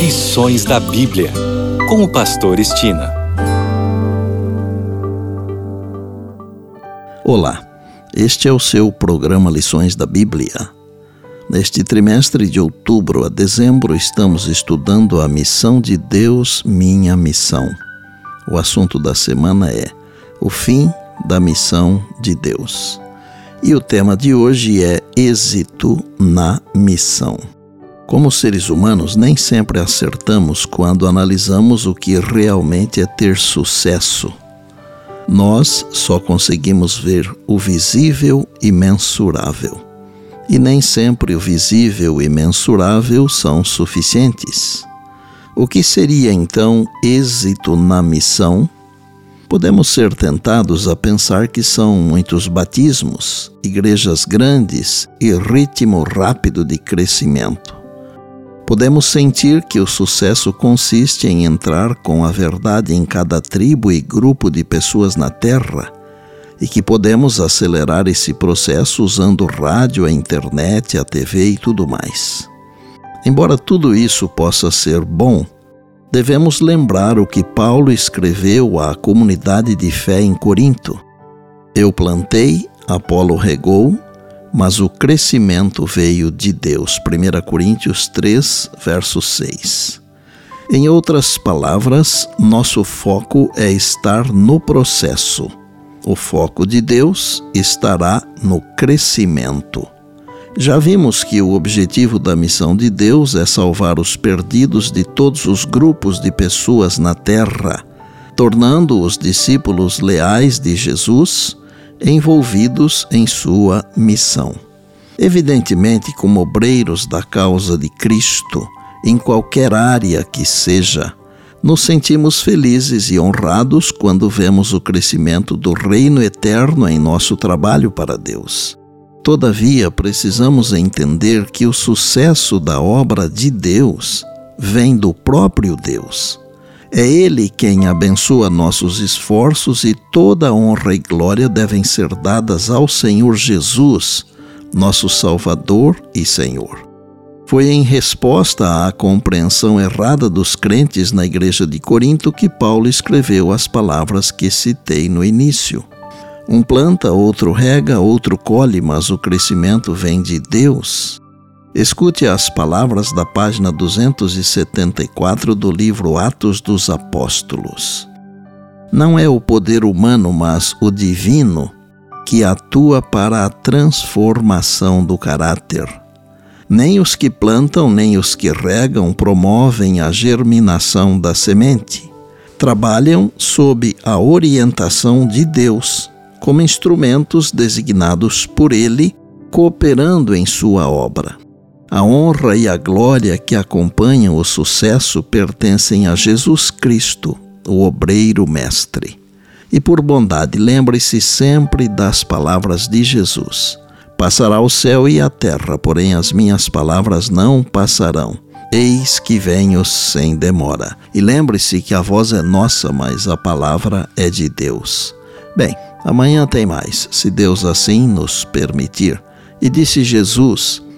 Lições da Bíblia, com o Pastor Estina. Olá, este é o seu programa Lições da Bíblia. Neste trimestre de outubro a dezembro, estamos estudando a missão de Deus, minha missão. O assunto da semana é o fim da missão de Deus. E o tema de hoje é êxito na missão. Como seres humanos, nem sempre acertamos quando analisamos o que realmente é ter sucesso. Nós só conseguimos ver o visível e mensurável. E nem sempre o visível e mensurável são suficientes. O que seria então êxito na missão? Podemos ser tentados a pensar que são muitos batismos, igrejas grandes e ritmo rápido de crescimento podemos sentir que o sucesso consiste em entrar com a verdade em cada tribo e grupo de pessoas na Terra e que podemos acelerar esse processo usando rádio, a internet, a TV e tudo mais. Embora tudo isso possa ser bom, devemos lembrar o que Paulo escreveu à comunidade de fé em Corinto. Eu plantei, Apolo regou, mas o crescimento veio de Deus. 1 Coríntios 3, verso 6. Em outras palavras, nosso foco é estar no processo. O foco de Deus estará no crescimento. Já vimos que o objetivo da missão de Deus é salvar os perdidos de todos os grupos de pessoas na terra, tornando os discípulos leais de Jesus envolvidos em sua missão. Evidentemente, como obreiros da causa de Cristo, em qualquer área que seja, nos sentimos felizes e honrados quando vemos o crescimento do reino eterno em nosso trabalho para Deus. Todavia, precisamos entender que o sucesso da obra de Deus vem do próprio Deus. É Ele quem abençoa nossos esforços e toda honra e glória devem ser dadas ao Senhor Jesus, nosso Salvador e Senhor. Foi em resposta à compreensão errada dos crentes na igreja de Corinto que Paulo escreveu as palavras que citei no início. Um planta, outro rega, outro colhe, mas o crescimento vem de Deus. Escute as palavras da página 274 do livro Atos dos Apóstolos. Não é o poder humano, mas o divino que atua para a transformação do caráter. Nem os que plantam, nem os que regam promovem a germinação da semente. Trabalham sob a orientação de Deus, como instrumentos designados por Ele, cooperando em sua obra. A honra e a glória que acompanham o sucesso pertencem a Jesus Cristo, o obreiro mestre. E por bondade, lembre-se sempre das palavras de Jesus: Passará o céu e a terra, porém as minhas palavras não passarão. Eis que venho sem demora. E lembre-se que a voz é nossa, mas a palavra é de Deus. Bem, amanhã tem mais, se Deus assim nos permitir. E disse Jesus: